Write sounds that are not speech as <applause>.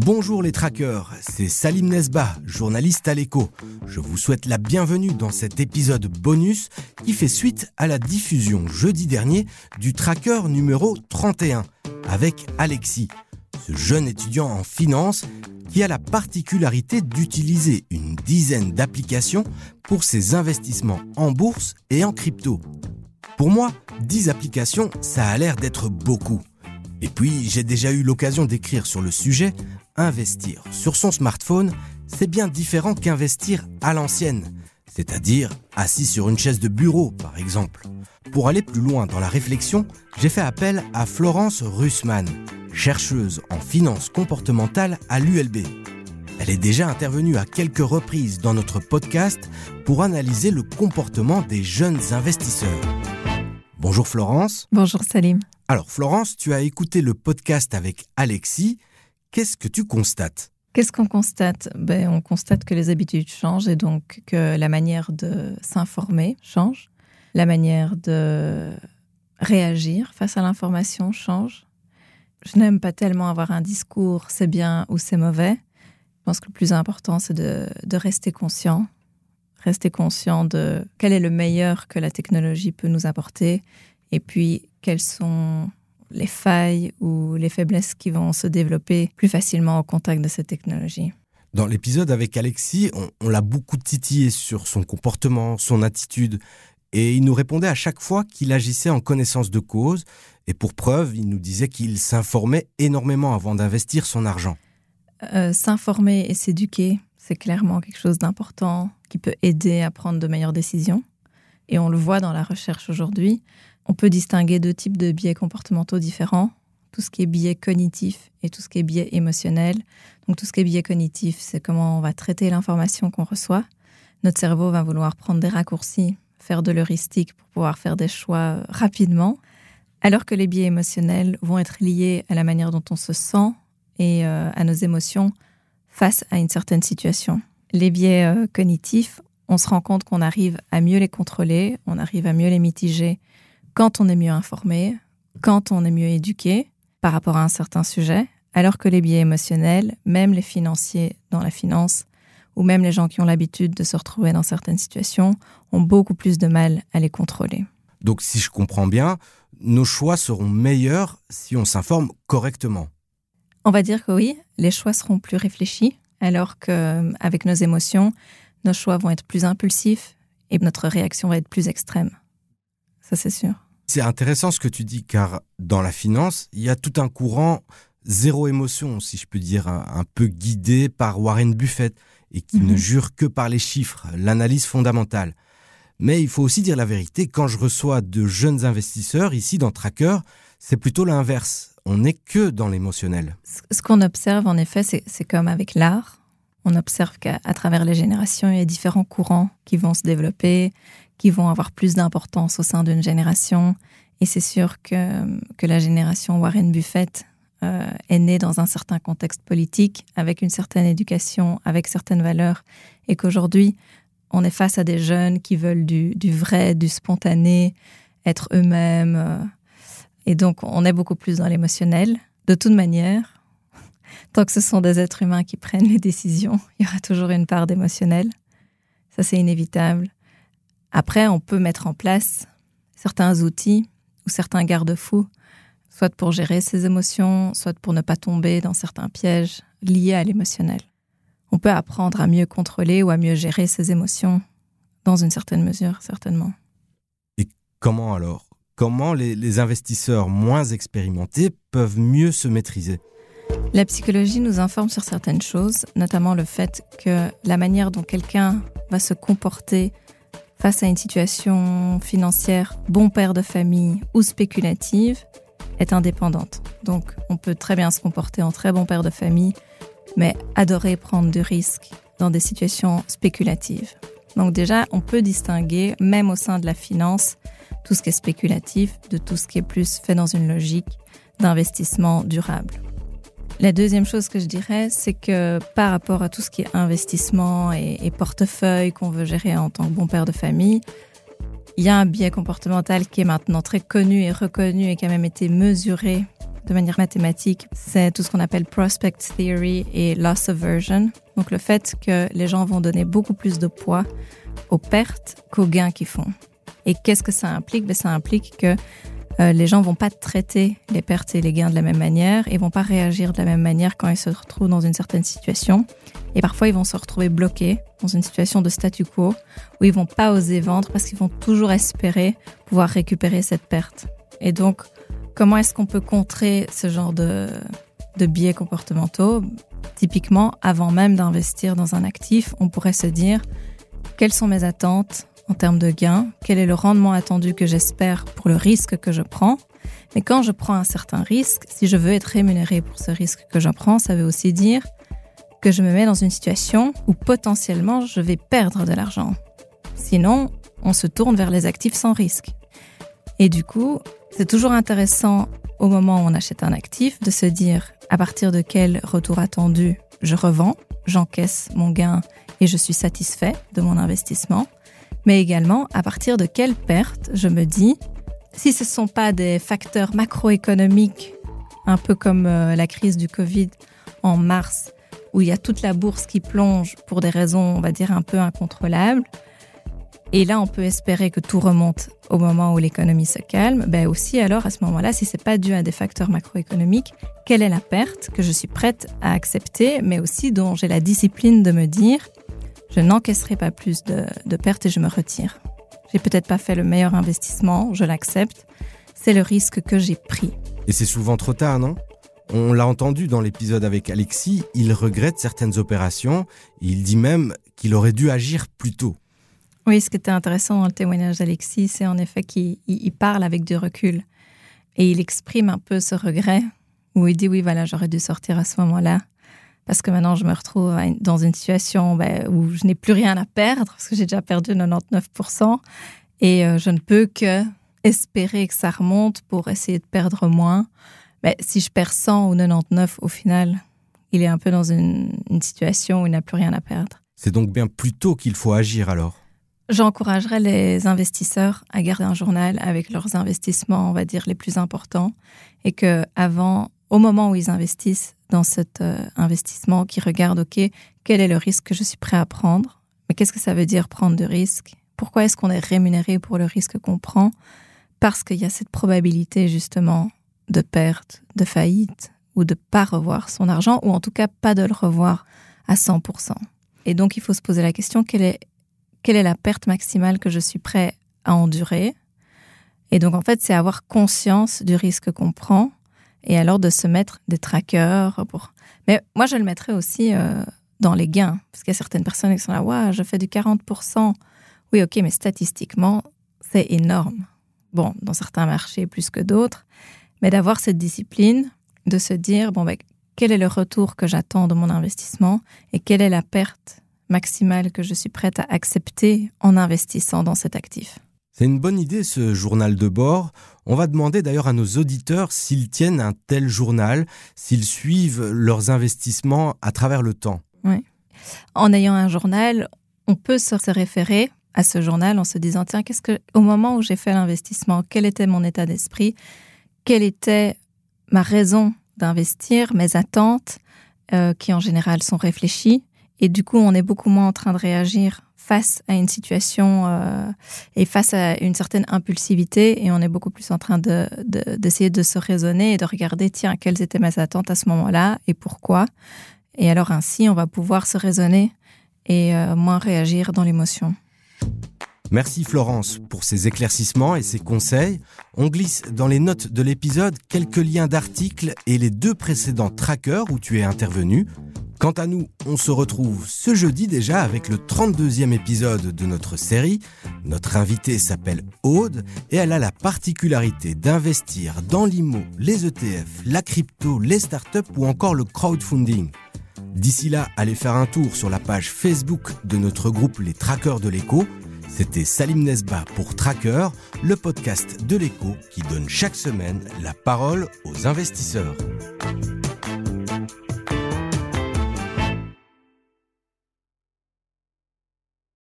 Bonjour les trackers, c'est Salim Nesba, journaliste à l'écho. Je vous souhaite la bienvenue dans cet épisode bonus qui fait suite à la diffusion jeudi dernier du tracker numéro 31 avec Alexis, ce jeune étudiant en finance qui a la particularité d'utiliser une dizaine d'applications pour ses investissements en bourse et en crypto. Pour moi, 10 applications, ça a l'air d'être beaucoup. Et puis, j'ai déjà eu l'occasion d'écrire sur le sujet, investir sur son smartphone, c'est bien différent qu'investir à l'ancienne, c'est-à-dire assis sur une chaise de bureau, par exemple. Pour aller plus loin dans la réflexion, j'ai fait appel à Florence Russmann, chercheuse en finance comportementale à l'ULB. Elle est déjà intervenue à quelques reprises dans notre podcast pour analyser le comportement des jeunes investisseurs. Bonjour Florence. Bonjour Salim. Alors Florence, tu as écouté le podcast avec Alexis. Qu'est-ce que tu constates? Qu'est-ce qu'on constate? Ben, On constate que les habitudes changent et donc que la manière de s'informer change, la manière de réagir face à l'information change. Je n'aime pas tellement avoir un discours c'est bien ou c'est mauvais. Je pense que le plus important, c'est de, de rester conscient, rester conscient de quel est le meilleur que la technologie peut nous apporter et puis quelles sont les failles ou les faiblesses qui vont se développer plus facilement au contact de cette technologie. Dans l'épisode avec Alexis, on, l'a beaucoup titillé sur son comportement, son attitude, et il nous répondait à chaque fois qu'il agissait en connaissance de cause, et pour preuve, il nous disait qu'il s'informait énormément avant d'investir son argent. Euh, s'informer et s'éduquer, c'est clairement quelque chose d'important qui peut aider à prendre de meilleures décisions. Et on le voit dans la recherche aujourd'hui. On peut distinguer deux types de biais comportementaux différents. Tout ce qui est biais cognitif et tout ce qui est biais émotionnel. Donc tout ce qui est biais cognitif, c'est comment on va traiter l'information qu'on reçoit. Notre cerveau va vouloir prendre des raccourcis, faire de l'heuristique pour pouvoir faire des choix euh, rapidement. Alors que les biais émotionnels vont être liés à la manière dont on se sent et euh, à nos émotions face à une certaine situation. Les biais euh, cognitifs, on se rend compte qu'on arrive à mieux les contrôler, on arrive à mieux les mitiger quand on est mieux informé, quand on est mieux éduqué par rapport à un certain sujet, alors que les biais émotionnels, même les financiers dans la finance, ou même les gens qui ont l'habitude de se retrouver dans certaines situations, ont beaucoup plus de mal à les contrôler. Donc si je comprends bien, nos choix seront meilleurs si on s'informe correctement. On va dire que oui, les choix seront plus réfléchis, alors qu'avec nos émotions, nos choix vont être plus impulsifs et notre réaction va être plus extrême. Ça, c'est sûr. C'est intéressant ce que tu dis, car dans la finance, il y a tout un courant zéro émotion, si je peux dire, un, peu guidé par Warren Buffett et qui ne mhm. jure que par les chiffres, l'analyse fondamentale. Mais il faut aussi dire la vérité, quand je reçois de jeunes investisseurs ici dans Tracker, c'est plutôt l'inverse. On n'est que dans l'émotionnel. Ce qu'on observe, en effet, c'est comme avec l'art. On observe qu'à travers les générations, il y a différents courants qui vont se développer, qui vont avoir plus d'importance au sein d'une génération. Et c'est sûr que, que la génération Warren Buffett euh, est née dans un certain contexte politique, avec une certaine éducation, avec certaines valeurs, et qu'aujourd'hui, on est face à des jeunes qui veulent du, du vrai, du spontané, être eux-mêmes. Euh, et donc, on est beaucoup plus dans l'émotionnel. De toute manière, <laughs> tant que ce sont des êtres humains qui prennent les décisions, <laughs> il y aura toujours une part d'émotionnel. Ça, c'est inévitable. Après, on peut mettre en place certains outils ou certains garde-fous, soit pour gérer ses émotions, soit pour ne pas tomber dans certains pièges liés à l'émotionnel. On peut apprendre à mieux contrôler ou à mieux gérer ses émotions, dans une certaine mesure, certainement. Et comment alors? Comment les, les investisseurs moins expérimentés peuvent mieux se maîtriser? La psychologie nous informe sur certaines choses, notamment le fait que la manière dont quelqu'un va se comporter face à une situation financière bon père de famille ou spéculative est indépendante. Donc on peut très bien se comporter en très bon père de famille, mais adorer prendre du risque dans des situations spéculatives. Donc déjà, on peut distinguer, même au sein de la finance, tout ce qui est spéculatif de tout ce qui est plus fait dans une logique d'investissement durable. La deuxième chose que je dirais, c'est que par rapport à tout ce qui est investissement et, portefeuille qu'on veut gérer en tant que bon père de famille, il y a un biais comportemental qui est maintenant très connu et reconnu et qui a même été mesuré de manière mathématique, c'est tout ce qu'on appelle prospect theory et loss aversion. Donc le fait que les gens vont donner beaucoup plus de poids aux pertes qu'aux gains qu'ils font. Et qu'est-ce que ça implique? Ben, Ça implique que euh, les gens vont pas traiter les pertes et les gains de la même manière et vont pas réagir de la même manière quand ils se retrouvent dans une certaine situation. Et parfois, ils vont se retrouver bloqués dans une situation de statu quo où ils vont pas oser vendre parce qu'ils vont toujours espérer pouvoir récupérer cette perte. Et donc, comment est-ce qu'on peut contrer ce genre de, de biais comportementaux? Typiquement, avant même d'investir dans un actif, on pourrait se dire quelles sont mes attentes? En termes de gains, quel est le rendement attendu que j'espère pour le risque que je prends? Mais quand je prends un certain risque, si je veux être rémunéré pour ce risque que je prends, ça veut aussi dire que je me mets dans une situation où potentiellement je vais perdre de l'argent. Sinon, on se tourne vers les actifs sans risque. Et du coup, c'est toujours intéressant au moment où on achète un actif de se dire à partir de quel retour attendu je revends, j'encaisse mon gain et je suis satisfait de mon investissement mais également à partir de quelles pertes je me dis, si ce ne sont pas des facteurs macroéconomiques, un peu comme euh, la crise du Covid en mars, où il y a toute la bourse qui plonge pour des raisons, on va dire, un peu incontrôlables, et là, on peut espérer que tout remonte au moment où l'économie se calme. Ben aussi, alors, à ce moment-là, si c'est pas dû à des facteurs macroéconomiques, quelle est la perte que je suis prête à accepter, mais aussi dont j'ai la discipline de me dire, je n'encaisserai pas plus de, pertes et je me retire. J'ai peut-être pas fait le meilleur investissement, je l'accepte. C'est le risque que j'ai pris. Et c'est souvent trop tard, non? On l'a entendu dans l'épisode avec Alexis, il regrette certaines opérations. Il dit même qu'il aurait dû agir plus tôt. Oui, ce qui était intéressant dans le témoignage d'Alexis, c'est en effet qu'il parle avec du recul. Et il exprime un peu ce regret, où il dit oui, voilà, j'aurais dû sortir à ce moment-là parce que maintenant je me retrouve dans une situation ben, où je n'ai plus rien à perdre, parce que j'ai déjà perdu 99%, et euh, je ne peux que espérer que ça remonte pour essayer de perdre moins. Mais si je perds 100 ou 99, au final, il est un peu dans une, situation où il n'a plus rien à perdre. C'est donc bien plus tôt qu'il faut agir alors? J'encouragerais les investisseurs à garder un journal avec leurs investissements, on va dire, les plus importants, et que avant, au moment où ils investissent, dans cet euh, investissement qui regarde, OK, quel est le risque que je suis prêt à prendre? Mais qu'est-ce que ça veut dire prendre de risque Pourquoi est-ce qu'on est rémunéré pour le risque qu'on prend? Parce qu'il y a cette probabilité justement de perte, de faillite ou de pas revoir son argent ou en tout cas pas de le revoir à 100%. Et donc il faut se poser la question quelle est quelle est la perte maximale que je suis prêt à endurer? Et donc en fait, c'est avoir conscience du risque qu'on prend et alors de se mettre des trackers pour. Mais moi, je le mettrais aussi euh, dans les gains, parce qu'il y a certaines personnes qui sont là, ouais, je fais du 40%. Oui, ok, mais statistiquement, c'est énorme. Bon, dans certains marchés plus que d'autres, mais d'avoir cette discipline, de se dire, bon, ben, quel est le retour que j'attends de mon investissement et quelle est la perte maximale que je suis prête à accepter en investissant dans cet actif? C'est une bonne idée ce journal de bord. On va demander d'ailleurs à nos auditeurs s'ils tiennent un tel journal, s'ils suivent leurs investissements à travers le temps. Oui. En ayant un journal, on peut se référer à ce journal en se disant tiens, qu'est-ce que au moment où j'ai fait l'investissement, quel était mon état d'esprit, quelle était ma raison d'investir, mes attentes, euh, qui en général sont réfléchies, et du coup on est beaucoup moins en train de réagir face à une situation euh, et face à une certaine impulsivité et on est beaucoup plus en train d'essayer de, se raisonner et de regarder, tiens, quelles étaient mes attentes à ce moment-là et pourquoi. Et alors ainsi, on va pouvoir se raisonner et euh, moins réagir dans l'émotion. Merci Florence pour ces éclaircissements et ces conseils. On glisse dans les notes de l'épisode quelques liens d'articles et les deux précédents trackers où tu es intervenu. Quant à nous, on se retrouve ce jeudi déjà avec le 32e épisode de notre série. Notre invitée s'appelle Aude et elle a la particularité d'investir dans l'IMO, les ETF, la crypto, les startups ou encore le crowdfunding. D'ici là, allez faire un tour sur la page Facebook de notre groupe Les Trackers de l'écho. C'était Salim Nesba pour Tracker, le podcast de l'écho qui donne chaque semaine la parole aux investisseurs.